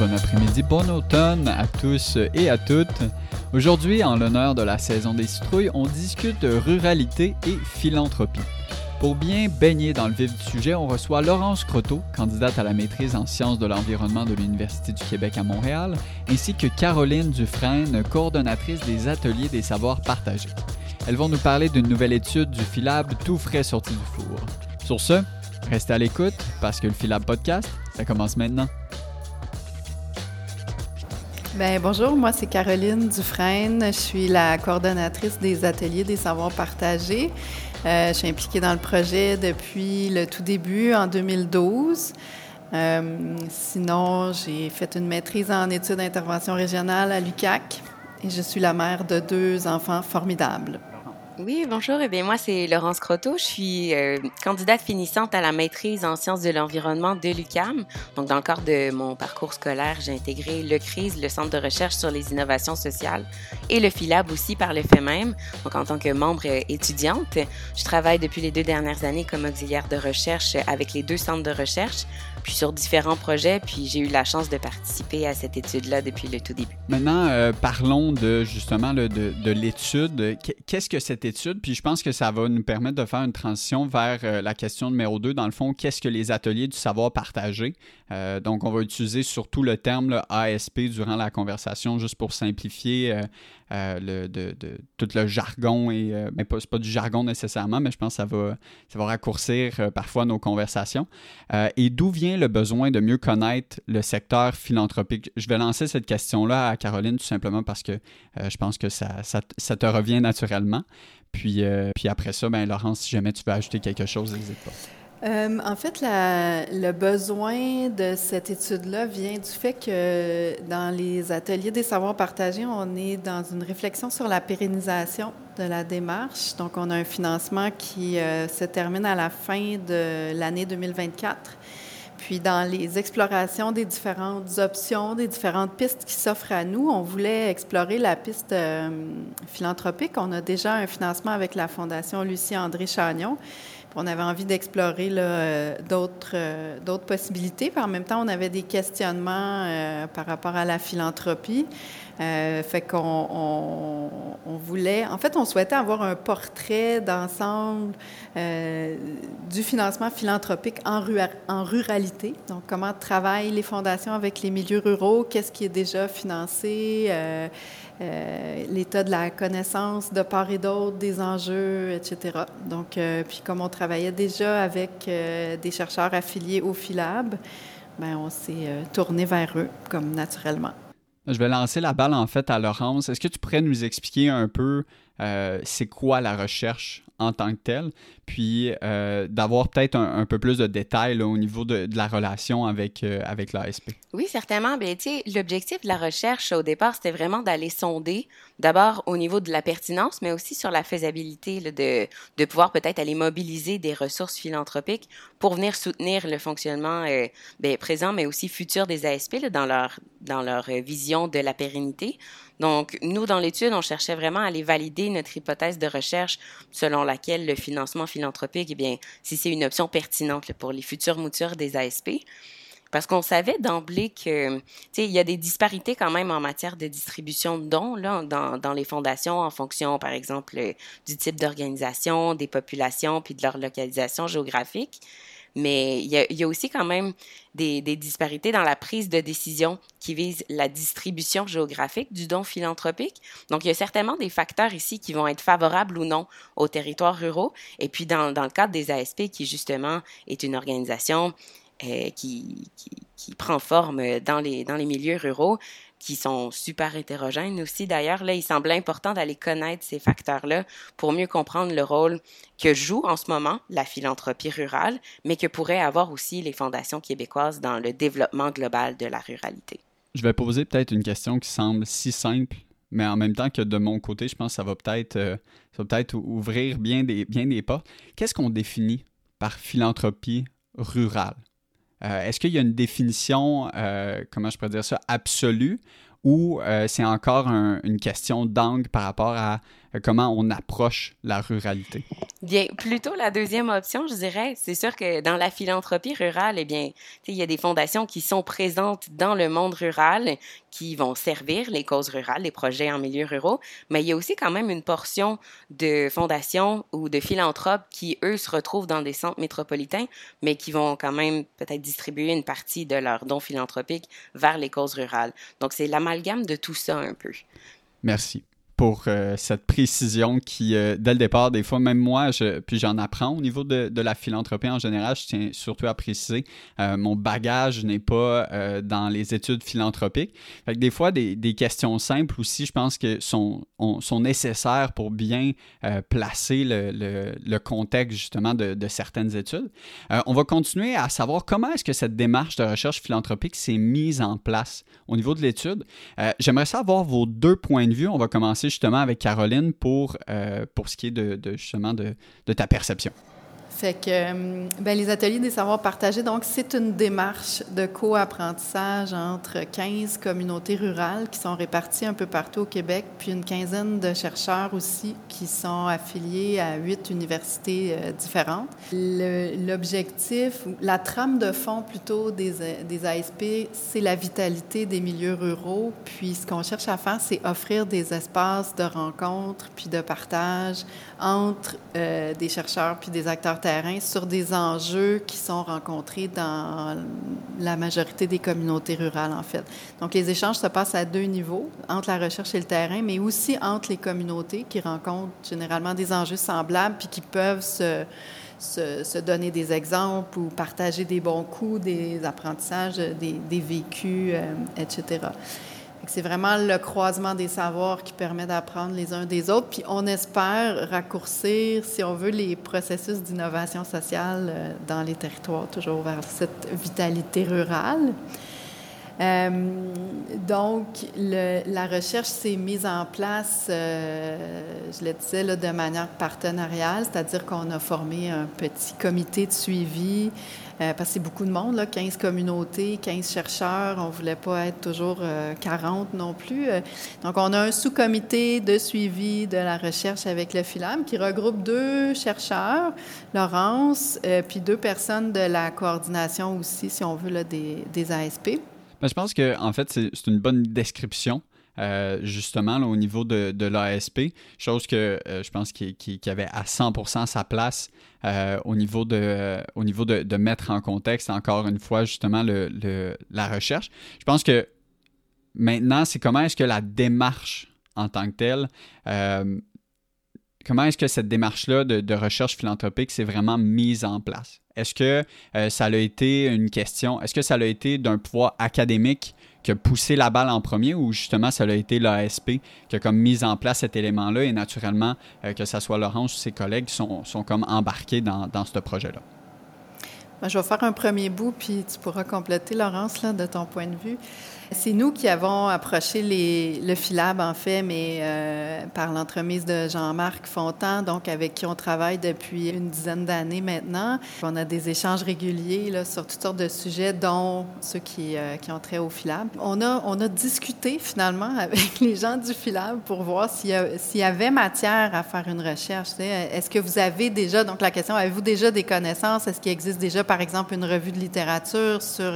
bon après-midi, bon automne à tous et à toutes. Aujourd'hui, en l'honneur de la saison des citrouilles, on discute ruralité et philanthropie. Pour bien baigner dans le vif du sujet, on reçoit Laurence Croteau, candidate à la maîtrise en sciences de l'environnement de l'Université du Québec à Montréal, ainsi que Caroline Dufresne, coordonnatrice des ateliers des savoirs partagés. Elles vont nous parler d'une nouvelle étude du Philab tout frais sorti du four. Sur ce, restez à l'écoute parce que le Philab Podcast, ça commence maintenant. Bien, bonjour, moi c'est Caroline Dufresne. Je suis la coordonnatrice des ateliers des savoirs partagés. Euh, je suis impliquée dans le projet depuis le tout début, en 2012. Euh, sinon, j'ai fait une maîtrise en études d'intervention régionale à l'UCAC et je suis la mère de deux enfants formidables. Oui, bonjour. Eh bien, moi, c'est Laurence Croteau. Je suis euh, candidate finissante à la maîtrise en sciences de l'environnement de l'UCAM. Donc, dans le cadre de mon parcours scolaire, j'ai intégré le CRIS, le Centre de recherche sur les innovations sociales, et le PhilAb aussi par le fait même. Donc, en tant que membre euh, étudiante, je travaille depuis les deux dernières années comme auxiliaire de recherche avec les deux centres de recherche, puis sur différents projets, puis j'ai eu la chance de participer à cette étude-là depuis le tout début. Maintenant, euh, parlons de justement de, de l'étude. Qu'est-ce que cette? Puis je pense que ça va nous permettre de faire une transition vers euh, la question numéro 2. Dans le fond, qu'est-ce que les ateliers du savoir partagé? Euh, donc, on va utiliser surtout le terme ASP durant la conversation, juste pour simplifier le, de, de, tout le jargon. Et, mais pas, pas du jargon nécessairement, mais je pense que ça va, ça va raccourcir parfois nos conversations. et d'où vient le besoin de mieux connaître le secteur philanthropique? Je vais lancer cette question-là à Caroline tout simplement parce que euh, je pense que ça, ça, te revient naturellement. Puis, euh, puis après ça, ben, Laurence, si jamais tu veux ajouter quelque chose, n'hésite pas. Euh, en fait, le besoin de cette étude-là vient du fait que dans les ateliers des savoirs partagés, on est dans une réflexion sur la pérennisation de la démarche. Donc, on a un financement qui se termine à la fin de l'année 2024. Puis dans les explorations des différentes options, des différentes pistes qui s'offrent à nous, on voulait explorer la piste euh, philanthropique. On a déjà un financement avec la Fondation Lucie André Chagnon. On avait envie d'explorer euh, d'autres euh, d'autres possibilités. Puis en même temps, on avait des questionnements par rapport à la philanthropie. Euh, fait qu'on on, voulait, en fait, on souhaitait avoir un portrait d'ensemble euh, du financement philanthropique en, ruralité. Donc, comment travaillent les fondations avec les milieux ruraux, qu'est-ce qui est déjà financé, euh, l'état de la connaissance de part et d'autre des enjeux, etc. Donc, puis comme on travaillait déjà avec des chercheurs affiliés au Philab, ben, on s'est tourné vers eux, comme naturellement. Je vais lancer la balle en fait à Laurence. Est-ce que tu pourrais nous expliquer un peu euh, c'est quoi la recherche en tant que telle, puis euh, d'avoir peut-être un, peu plus de détails au niveau de, la relation avec, euh, avec l'ASP. Oui, certainement. Bien, l'objectif de la recherche au départ, c'était vraiment d'aller sonder, d'abord au niveau de la pertinence, mais aussi sur la faisabilité de, de pouvoir peut-être aller mobiliser des ressources philanthropiques pour venir soutenir le fonctionnement bien, présent, mais aussi futur des ASP dans, leur, dans leur vision de la pérennité. Donc, nous, dans l'étude, on cherchait vraiment à aller valider notre hypothèse de recherche selon laquelle le financement philanthropique, eh bien, si c'est une option pertinente pour les futures moutures des ASP. Parce qu'on savait d'emblée que, tu sais, il y a des disparités quand même en matière de distribution de dons dans, dans les fondations en fonction, par exemple, du type d'organisation, des populations, puis de leur localisation géographique mais il y a, aussi quand même des, disparités dans la prise de décision qui visent la distribution géographique du don philanthropique. Donc, il y a certainement des facteurs ici qui vont être favorables ou non aux territoires ruraux. Et puis, dans, le cadre des ASP, qui justement est une organisation euh, qui, prend forme dans les milieux ruraux, qui sont super hétérogènes aussi. D'ailleurs, là, il semble important d'aller connaître ces facteurs-là pour mieux comprendre le rôle que joue en ce moment la philanthropie rurale, mais que pourraient avoir aussi les fondations québécoises dans le développement global de la ruralité. Je vais poser peut-être une question qui semble si simple, mais en même temps que de mon côté, je pense que ça va peut-être euh, peut ouvrir bien des, bien des portes. Qu'est-ce qu'on définit par philanthropie rurale? Euh, est-ce qu'il y a une définition, euh, comment je pourrais dire ça, absolue ou euh, c'est encore une question d'angle par rapport à comment on approche la ruralité? Bien, plutôt la deuxième option, je dirais. C'est sûr que dans la philanthropie rurale, eh bien, il y a des fondations qui sont présentes dans le monde rural, qui vont servir les causes rurales, les projets en milieu ruraux, mais il y a aussi quand même une portion de fondations ou de philanthropes qui, eux, se retrouvent dans des centres métropolitains, mais qui vont quand même peut-être distribuer une partie de leurs dons philanthropiques vers les causes rurales. Donc, c'est l'amalgame de tout ça un peu. Merci pour euh, cette précision qui, euh, dès le départ, des fois, même moi, je, puis j'en apprends au niveau de, de, la philanthropie en général, je tiens surtout à préciser, euh, mon bagage n'est pas dans les études philanthropiques. Des fois, des, des, questions simples aussi, je pense que sont, sont nécessaires pour bien placer le, le, le, contexte justement de, de certaines études. on va continuer à savoir comment est-ce que cette démarche de recherche philanthropique s'est mise en place au niveau de l'étude. J'aimerais savoir vos deux points de vue. On va commencer justement avec Caroline pour, euh, pour ce qui est justement de ta perception. Fait que euh, ben, les ateliers des savoirs partagés, donc c'est une démarche de co-apprentissage entre 15 communautés rurales qui sont réparties un peu partout au Québec, puis une quinzaine de chercheurs aussi qui sont affiliés à huit universités euh, différentes. L'objectif, la trame de fond plutôt des, des ASP, c'est la vitalité des milieux ruraux. Puis ce qu'on cherche à faire, c'est offrir des espaces de rencontre puis de partage entre euh, des chercheurs puis des acteurs sur des enjeux qui sont rencontrés dans la majorité des communautés rurales, en fait. Donc, les échanges se passent à deux niveaux, entre la recherche et le terrain, mais aussi entre les communautés qui rencontrent généralement des enjeux semblables puis qui peuvent se, se, donner des exemples ou partager des bons coups, des apprentissages, des, des vécus, euh, etc. C'est vraiment le croisement des savoirs qui permet d'apprendre les uns des autres. Puis on espère raccourcir, si on veut, les processus d'innovation sociale euh, dans les territoires, toujours vers cette vitalité rurale. Euh, donc, la recherche s'est mise en place, euh, je le disais, là, de manière partenariale, c'est-à-dire qu'on a formé un petit comité de suivi parce que c'est beaucoup de monde, là, 15 communautés, 15 chercheurs. On ne voulait pas être toujours 40 euh, non plus. Euh, donc, on a un sous-comité de suivi de la recherche avec le FILAM qui regroupe deux chercheurs, Laurence, puis deux personnes de la coordination aussi, si on veut, des, ASP. Ben, je pense que en fait, c'est une bonne description euh, justement au niveau de, l'ASP, chose que euh, je pense qu'il qui, avait à 100% sa place euh, au niveau, de, mettre en contexte encore une fois justement la recherche. Je pense que maintenant, c'est comment est-ce que la démarche en tant que telle comment est-ce que cette démarche-là de, de, recherche philanthropique s'est vraiment mise en place? Est-ce que ça a été une question, est-ce que ça a été d'un pouvoir académique qui a poussé la balle en premier ou justement ça a été l'ASP qui a comme mis en place cet élément-là et naturellement euh, que ce soit Laurence ou ses collègues sont, sont comme embarqués dans, dans ce projet-là? Ben, je vais faire un premier bout, puis tu pourras compléter, Laurence, de ton point de vue. C'est nous qui avons approché le Philab, en fait, mais euh, par l'entremise de Jean-Marc Fontan, donc avec qui on travaille depuis une dizaine d'années maintenant. On a des échanges réguliers sur toutes sortes de sujets, dont ceux qui, euh, ont trait au Philab. On a, discuté finalement avec les gens du Philab pour voir s'il y, y, avait matière à faire une recherche. Est-ce que vous avez déjà, donc la question, avez-vous déjà des connaissances? Est-ce qu'il existe déjà, par exemple, une revue de littérature sur...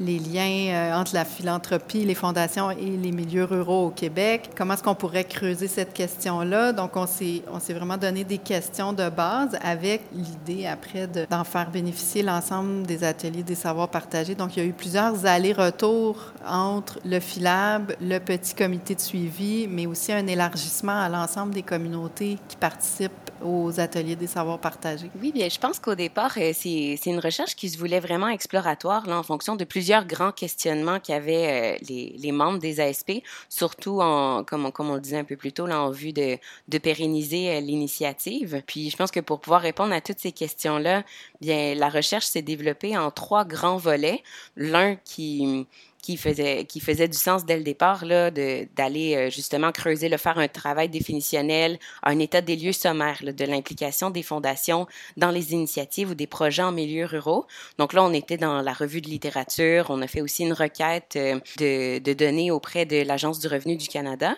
Les liens euh, entre la philanthropie, les fondations et les milieux ruraux au Québec. Comment est-ce qu'on pourrait creuser cette question-là? Donc, on s'est, vraiment donné des questions de base avec l'idée après d'en faire bénéficier l'ensemble des ateliers des savoirs partagés. Donc, il y a eu plusieurs allers-retours entre le FILAB, le petit comité de suivi, mais aussi un élargissement à l'ensemble des communautés qui participent aux ateliers des savoirs partagés. Oui, bien, je pense qu'au départ, euh, c'est une recherche qui se voulait vraiment exploratoire là, en fonction de plusieurs plusieurs grands questionnements qu'avaient euh, les, membres des ASP, surtout en, comme on le disait un peu plus tôt, là, en vue de, de pérenniser euh, l'initiative. Puis je pense que pour pouvoir répondre à toutes ces questions-là, bien la recherche s'est développée en trois grands volets. L'un qui qui faisait, qui faisait du sens dès le départ, là, d'aller euh, justement creuser, le faire un travail définitionnel, un état des lieux sommaire de l'implication des fondations dans les initiatives ou des projets en milieu ruraux. Donc là, on était dans la revue de littérature, on a fait aussi une requête euh, de, de données auprès de l'Agence du revenu du Canada.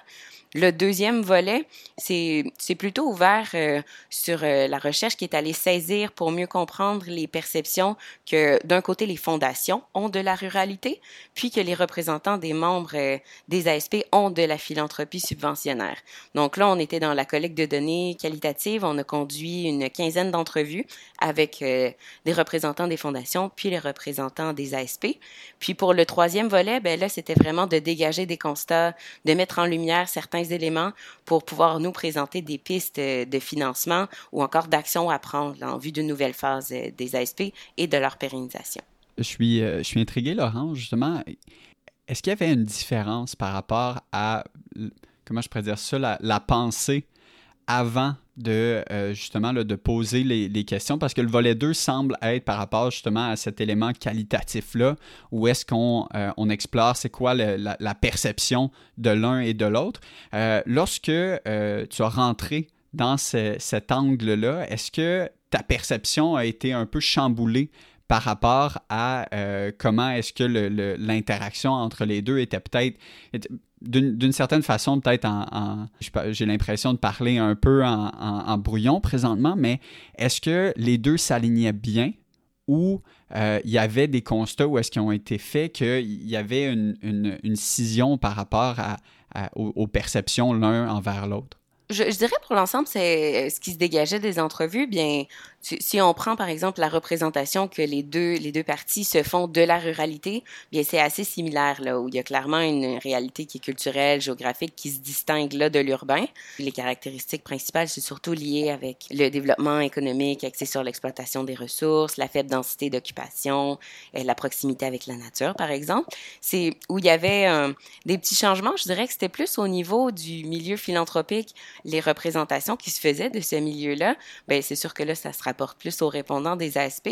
Le deuxième volet, c'est plutôt ouvert euh, sur euh, la recherche qui est allée saisir pour mieux comprendre les perceptions que d'un côté les fondations ont de la ruralité, puis que les représentants des membres euh, des ASP ont de la philanthropie subventionnaire. Donc là, on était dans la collecte de données qualitatives, on a conduit une quinzaine d'entrevues avec des représentants des fondations, puis les représentants des ASP. Puis pour le troisième volet, ben là, c'était vraiment de dégager des constats, de mettre en lumière certains éléments pour pouvoir nous présenter des pistes euh, de financement ou encore d'actions à prendre en vue d'une nouvelle phase euh, des ASP et de leur pérennisation. Je suis, euh, je suis intrigué, Laurent, justement. Est-ce qu'il y avait une différence par rapport à, comment je pourrais dire ça, la pensée avant de euh, justement de poser les, questions parce que le volet 2 semble être par rapport justement à cet élément qualitatif-là où est-ce qu'on euh, explore c'est quoi la, perception de l'un et de l'autre. Euh, lorsque tu as rentré dans cet angle-là, est-ce que ta perception a été un peu chamboulée par rapport à comment est-ce que l'interaction entre les deux était peut-être d'une certaine façon, peut-être en, j'ai l'impression de parler un peu en, brouillon présentement, mais est-ce que les deux s'alignaient bien ou euh, il y avait des constats où est-ce qu'ils ont été faits qu'il y avait une, une, scission par rapport à, aux, perceptions l'un envers l'autre? Je, je, dirais pour l'ensemble, c'est ce qui se dégageait des entrevues. Bien, si on prend par exemple la représentation que les deux les deux parties se font de la ruralité, bien c'est assez similaire là où il y a clairement une réalité qui est culturelle, géographique qui se distingue là de l'urbain. Les caractéristiques principales c'est surtout lié avec le développement économique axé sur l'exploitation des ressources, la faible densité d'occupation, et la proximité avec la nature par exemple. C'est où il y avait euh, des petits changements, je dirais que c'était plus au niveau du milieu philanthropique, les représentations qui se faisaient de ce milieu-là, ben c'est sûr que là ça sera rapporte plus aux répondants des ASP,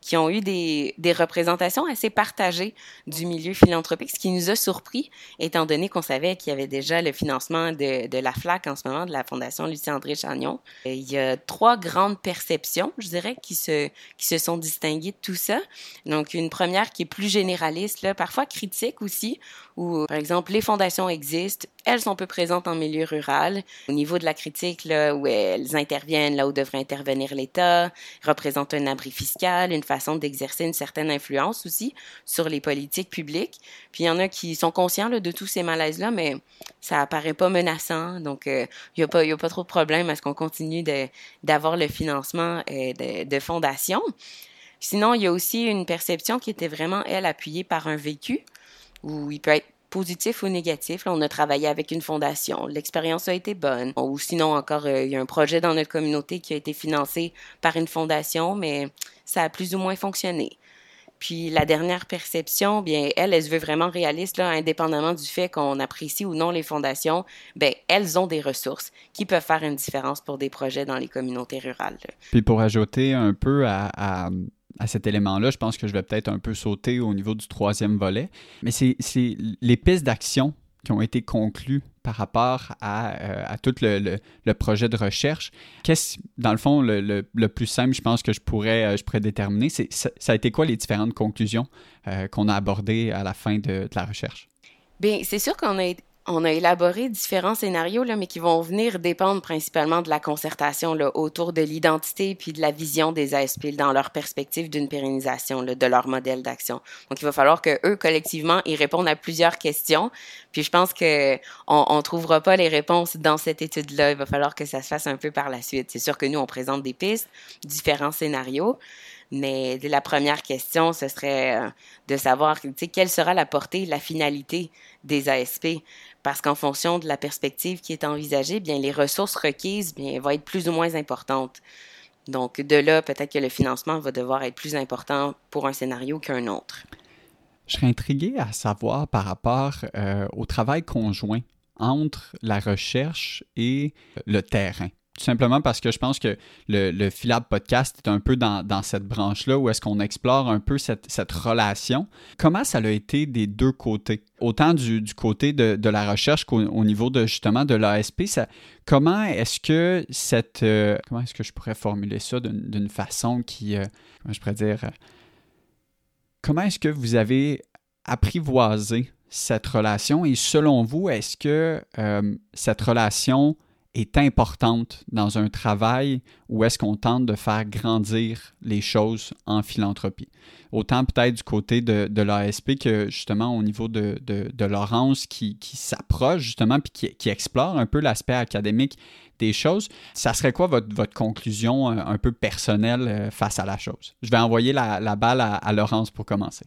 qui ont eu des, représentations assez partagées du milieu philanthropique, ce qui nous a surpris, étant donné qu'on savait qu'il y avait déjà le financement de, la FLAC en ce moment, de la Fondation Lucien-André Chagnon. Il y a trois grandes perceptions, je dirais, qui se, qui se sont distinguées de tout ça. Donc, une première qui est plus généraliste, là, parfois critique aussi, où, par exemple, les fondations existent, elles sont peu présentes en milieu rural. Au niveau de la critique, là, où elles interviennent là où devrait intervenir l'État, représentent un abri fiscal, une façon d'exercer une certaine influence aussi sur les politiques publiques. Puis il y en a qui sont conscients de tous ces malaises-là, mais ça apparaît pas menaçant. Donc, euh, il n'y a, pas, a pas trop de problème à ce qu'on continue d'avoir le financement euh, de fondations. Sinon, il y a aussi une perception qui était vraiment, elle, appuyée par un vécu, où il peut être positif ou négatif. Là, on a travaillé avec une fondation. L'expérience a été bonne. Ou sinon, encore, euh, il y a un projet dans notre communauté qui a été financé par une fondation, mais ça a plus ou moins fonctionné. Puis la dernière perception, bien, elle, elle se veut vraiment réaliste, indépendamment du fait qu'on apprécie ou non les fondations, bien, elles ont des ressources qui peuvent faire une différence pour des projets dans les communautés rurales. Puis pour ajouter un peu à cet élément-là, je pense que je vais peut-être un peu sauter au niveau du troisième volet. Mais c'est les pistes d'action qui ont été conclues par rapport à, euh, à tout le, le, projet de recherche. Qu'est-ce, dans le fond, le, le, plus simple, je pense que je pourrais, euh, je pourrais déterminer, ça, a été quoi les différentes conclusions euh, qu'on a abordées à la fin de, de la recherche? Bien, c'est sûr qu'on a on a élaboré différents scénarios, là, mais qui vont venir dépendre principalement de la concertation là, autour de l'identité puis de la vision des ASP dans leur perspective d'une pérennisation de leur modèle d'action. Donc, il va falloir que eux collectivement ils répondent à plusieurs questions. Puis, je pense que on, on trouvera pas les réponses dans cette étude-là. Il va falloir que ça se fasse un peu par la suite. C'est sûr que nous on présente des pistes, différents scénarios, mais la première question, ce serait euh, de savoir quelle sera la portée, la finalité des ASP. Parce qu'en fonction de la perspective qui est envisagée, bien, les ressources requises bien, vont être plus ou moins importantes. Donc, de là, peut-être que le financement va devoir être plus important pour un scénario qu'un autre. Je serais intrigué à savoir par rapport euh, au travail conjoint entre la recherche et le terrain. Tout simplement parce que je pense que le, le Podcast est un peu dans, cette branche-là où est-ce qu'on explore un peu cette, relation. Comment ça a été des deux côtés? Autant du, côté de, la recherche qu'au niveau de justement de l'ASP, comment est-ce que cette... Euh, comment est-ce que je pourrais formuler ça d'une façon qui... Euh, comment je pourrais dire... comment est-ce que vous avez apprivoisé cette relation et selon vous, est-ce que euh, cette relation est importante dans un travail ou est-ce qu'on tente de faire grandir les choses en philanthropie? Autant peut-être du côté de, de l'ASP que justement au niveau de, de, Laurence qui, qui s'approche justement puis qui, qui, explore un peu l'aspect académique des choses. Ça serait quoi votre, votre conclusion euh, un, peu personnelle euh, face à la chose? Je vais envoyer la, la balle à Laurence pour commencer.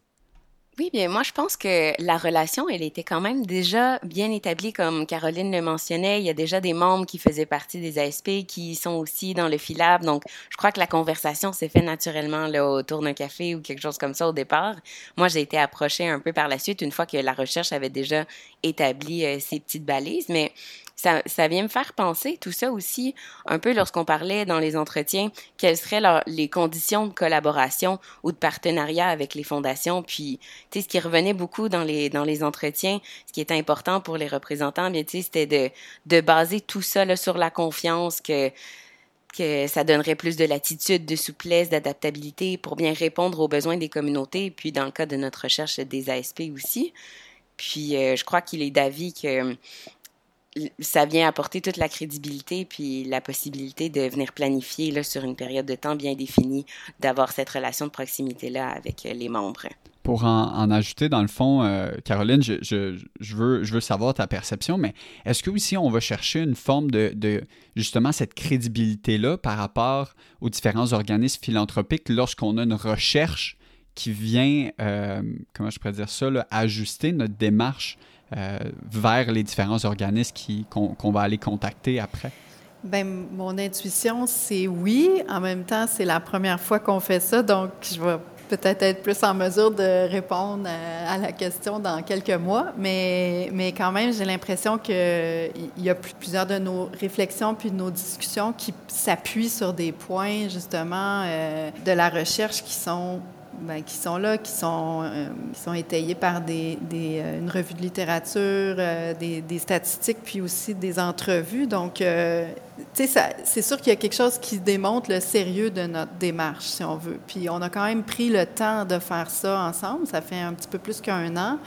Oui, bien, moi, je pense que la relation, elle était quand même déjà bien établie, comme Caroline le mentionnait. Il y a déjà des membres qui faisaient partie des ASP qui sont aussi dans le Filab. Donc, je crois que la conversation s'est faite naturellement là, autour d'un café ou quelque chose comme ça au départ. Moi, j'ai été approchée un peu par la suite, une fois que la recherche avait déjà établi euh, ses petites balises. Mais ça, vient me faire penser tout ça aussi un peu lorsqu'on parlait dans les entretiens, quelles seraient les conditions de collaboration ou de partenariat avec les fondations. Puis, tu sais, ce qui revenait beaucoup dans les, dans les entretiens, ce qui était important pour les représentants, bien, tu sais, c'était de, de baser tout ça sur la confiance que que ça donnerait plus de latitude, de souplesse, d'adaptabilité pour bien répondre aux besoins des communautés, puis dans le cas de notre recherche des ASP aussi. Puis euh, je crois qu'il est d'avis que ça vient apporter toute la crédibilité puis la possibilité de venir planifier là, sur une période de temps bien définie, d'avoir cette relation de proximité-là avec euh, les membres. Pour en, ajouter, dans le fond, euh, Caroline, je, je, veux, je veux savoir ta perception, mais est-ce que aussi on va chercher une forme de, de justement cette crédibilité-là par rapport aux différents organismes philanthropiques lorsqu'on a une recherche qui vient, euh, comment je pourrais dire ça, ajuster notre démarche vers les différents organismes qu'on va aller contacter après? Bien, mon intuition, c'est oui. En même temps, c'est la première fois qu'on fait ça, donc je vais peut-être être plus en mesure de répondre à, la question dans quelques mois, mais, mais quand même, j'ai l'impression qu'il y a plusieurs de nos réflexions puis de nos discussions qui s'appuient sur des points, justement, euh, de la recherche qui sont ben, qui sont là, qui sont, euh, étayés par des, euh, une revue de littérature, euh, des, des, statistiques, puis aussi des entrevues. Donc, c'est sûr qu'il y a quelque chose qui démontre le sérieux de notre démarche, si on veut. Puis, on a quand même pris le temps de faire ça ensemble. Ça fait un petit peu plus qu'un an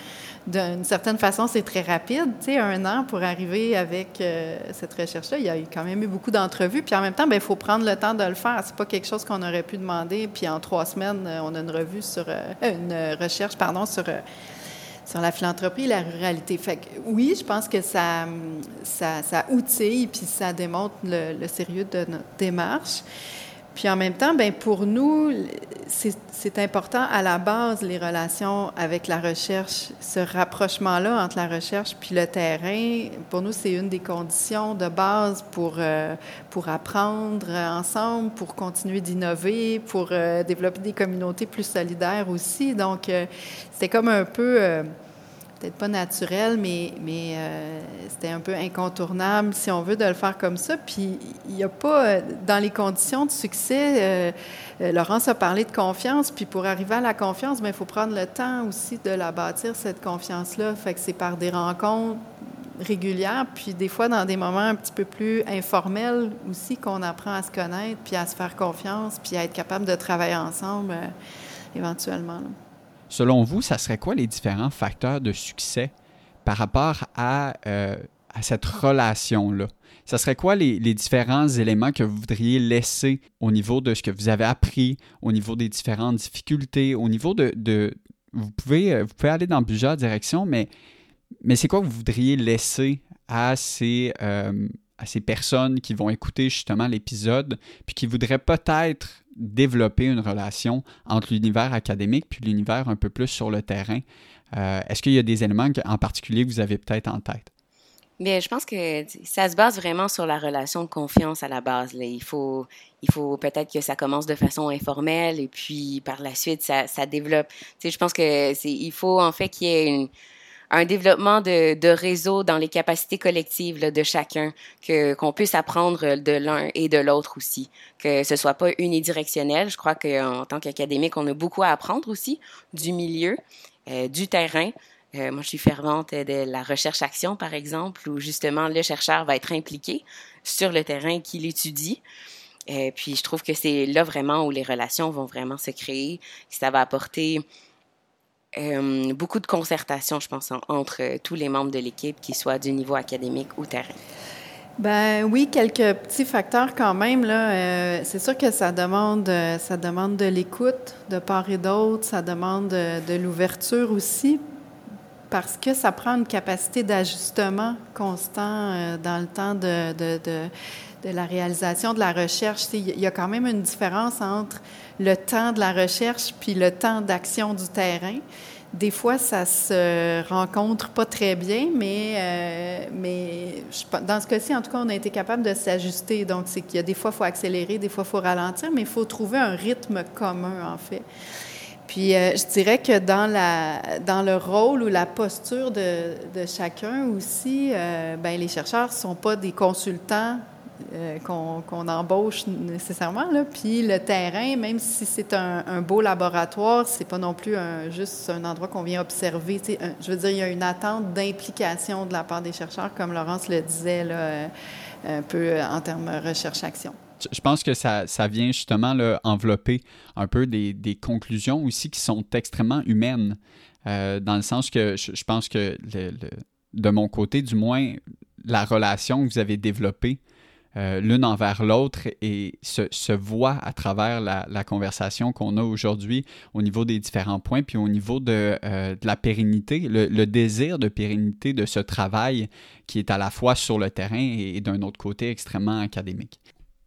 d'une certaine façon, c'est très rapide. Tu un an pour arriver avec euh, cette recherche-là, il y a eu quand même eu beaucoup d'entrevues. Puis en même temps, ben, il faut prendre le temps de le faire. C'est pas quelque chose qu'on aurait pu demander. Puis en trois semaines, euh, on a une revue sur euh, une recherche, pardon, sur sur la philanthropie et la ruralité. Fait que, oui, je pense que ça, ça, ça outille puis ça démontre le sérieux de notre démarche. Puis en même temps, ben pour nous, c'est important à la base les relations avec la recherche, ce rapprochement-là entre la recherche puis le terrain. Pour nous, c'est une des conditions de base pour euh, pour apprendre ensemble, pour continuer d'innover, pour euh, développer des communautés plus solidaires aussi. Donc, euh, c'était comme un peu peut-être pas naturel, mais, euh, c'était un peu incontournable, si on veut, de le faire comme ça. Puis il n'y a pas, euh, dans les conditions de succès, euh, Laurence a parlé de confiance, puis pour arriver à la confiance, ben, il faut prendre le temps aussi de la bâtir, cette confiance-là. Fait que c'est par des rencontres régulières, puis des fois dans des moments un petit peu plus informels aussi qu'on apprend à se connaître, puis à se faire confiance, puis à être capable de travailler ensemble éventuellement. Selon vous, ça serait quoi les différents facteurs de succès par rapport à, euh, cette relation-là? Ça serait quoi les, les, différents éléments que vous voudriez laisser au niveau de ce que vous avez appris, au niveau des différentes difficultés, au niveau de... de vous, pouvez, euh, vous pouvez aller dans plusieurs directions, mais, mais c'est quoi que vous voudriez laisser à ces, euh, à ces personnes qui vont écouter justement l'épisode, puis qui voudraient peut-être développer une relation entre l'univers académique puis l'univers un peu plus sur le terrain. Euh, est-ce qu'il y a des éléments en particulier que vous avez peut-être en tête? Bien, je pense que ça se base vraiment sur la relation de confiance à la base. Il faut, il faut peut-être que ça commence de façon informelle et puis par la suite, ça, ça développe. Tu sais, je pense que il faut en fait qu'il y ait une, un développement de, de réseau dans les capacités collectives de chacun, que qu'on puisse apprendre de l'un et de l'autre aussi, que ce soit pas unidirectionnel. Je crois qu'en tant qu'académique, on a beaucoup à apprendre aussi du milieu, euh, du terrain. Euh, moi, je suis fervente de la recherche-action, par exemple, où justement le chercheur va être impliqué sur le terrain qu'il étudie. Et euh, puis, je trouve que c'est là vraiment où les relations vont vraiment se créer. Ça va apporter euh, beaucoup de concertation, je pense, entre tous les membres de l'équipe, qu'ils soient du niveau académique ou terrain. Ben oui, quelques petits facteurs quand même. Là, euh, c'est sûr que ça demande, euh, ça demande de l'écoute de part et d'autre, ça demande de, l'ouverture aussi, parce que ça prend une capacité d'ajustement constant dans le temps de, de, de, la réalisation de la recherche. Il y a quand même une différence entre le temps de la recherche puis le temps d'action du terrain. Des fois, ça se rencontre pas très bien, mais, euh, mais dans ce cas-ci, en tout cas, on a été capable de s'ajuster. Donc, c'est qu'il y a des fois, il faut accélérer, des fois, il faut ralentir, mais il faut trouver un rythme commun, en fait. Puis, euh, je dirais que dans, la, dans le rôle ou la posture de, de chacun aussi, euh, ben, les chercheurs ne sont pas des consultants euh, qu'on embauche nécessairement. Là. Puis le terrain, même si c'est un, beau laboratoire, c'est pas non plus juste un endroit qu'on vient observer. je veux dire, il y a une attente d'implication de la part des chercheurs, comme Laurence le disait euh, un peu en termes recherche-action. Je pense que ça, ça vient justement là, envelopper un peu des, des, conclusions aussi qui sont extrêmement humaines, euh, dans le sens que je, pense que de mon côté, du moins, la relation que vous avez développée euh, l'une envers l'autre et se, voit à travers la, conversation qu'on a aujourd'hui au niveau des différents points, puis au niveau de, euh, la pérennité, le, désir de pérennité de ce travail qui est à la fois sur le terrain et d'un autre côté extrêmement académique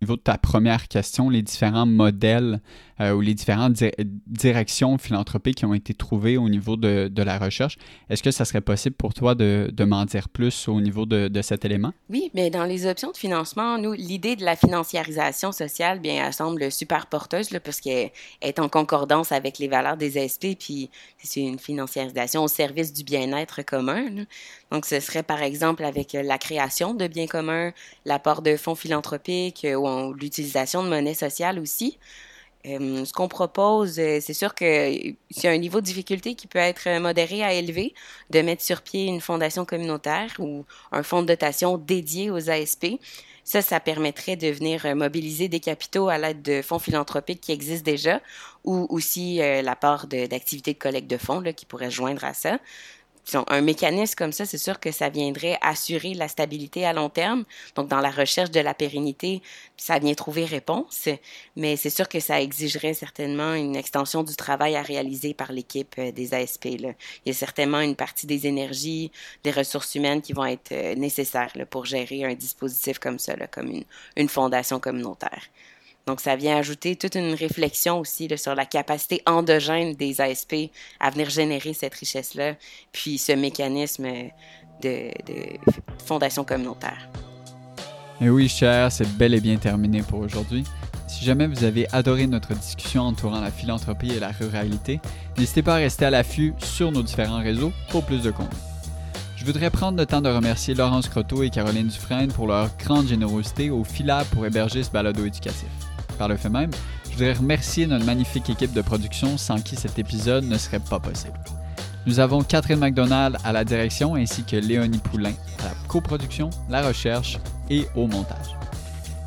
niveau de ta première question, les différents modèles euh, ou les différentes directions philanthropiques qui ont été trouvées au niveau de, de la recherche, est-ce que ça serait possible pour toi de, de m'en dire plus au niveau de, de, cet élément? Oui, mais dans les options de financement, nous, l'idée de la financiarisation sociale, bien, elle semble super porteuse, là, parce qu'elle est en concordance avec les valeurs des SP, puis c'est une financiarisation au service du bien-être commun. Donc, ce serait par exemple avec la création de biens communs, l'apport de fonds philanthropiques ou l'utilisation de monnaie sociale aussi. Euh, ce qu'on propose, euh, c'est sûr que c'est un niveau de difficulté qui peut être modéré à élevé, de mettre sur pied une fondation communautaire ou un fonds de dotation dédié aux ASP. Ça, ça permettrait de venir mobiliser des capitaux à l'aide de fonds philanthropiques qui existent déjà, ou aussi euh, l'apport d'activités de, collecte de fonds là, qui pourraient joindre à ça un mécanisme comme ça, c'est sûr que ça viendrait assurer la stabilité à long terme. Donc, dans la recherche de la pérennité, ça vient trouver réponse, mais c'est sûr que ça exigerait certainement une extension du travail à réaliser par l'équipe euh, des ASP. Là. Il y a certainement une partie des énergies, des ressources humaines qui vont être euh, nécessaires pour gérer un dispositif comme ça, comme une, une fondation communautaire. Donc, ça vient ajouter toute une réflexion aussi sur la capacité endogène des ASP à venir générer cette richesse-là, puis ce mécanisme de, fondation communautaire. Et oui, cher, c'est bel et bien terminé pour aujourd'hui. Si jamais vous avez adoré notre discussion entourant la philanthropie et la ruralité, n'hésitez pas à rester à l'affût sur nos différents réseaux pour plus de contenu. Je voudrais prendre le temps de remercier Laurence Croteau et Caroline Dufresne pour leur grande générosité au FILAB pour héberger ce balado éducatif. Par le fait même, je voudrais remercier notre magnifique équipe de production sans qui cet épisode ne serait pas possible. Nous avons Catherine McDonald à la direction ainsi que Léonie Poulain à la coproduction, la recherche et au montage.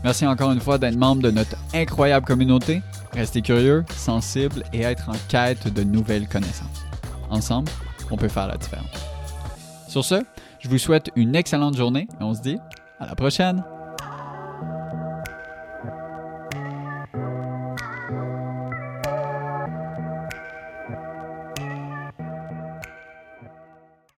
Merci encore une fois d'être membre de notre incroyable communauté. Restez curieux, sensibles et être en quête de nouvelles connaissances. Ensemble, on peut faire la différence. Sur ce, je vous souhaite une excellente journée et on se dit à la prochaine!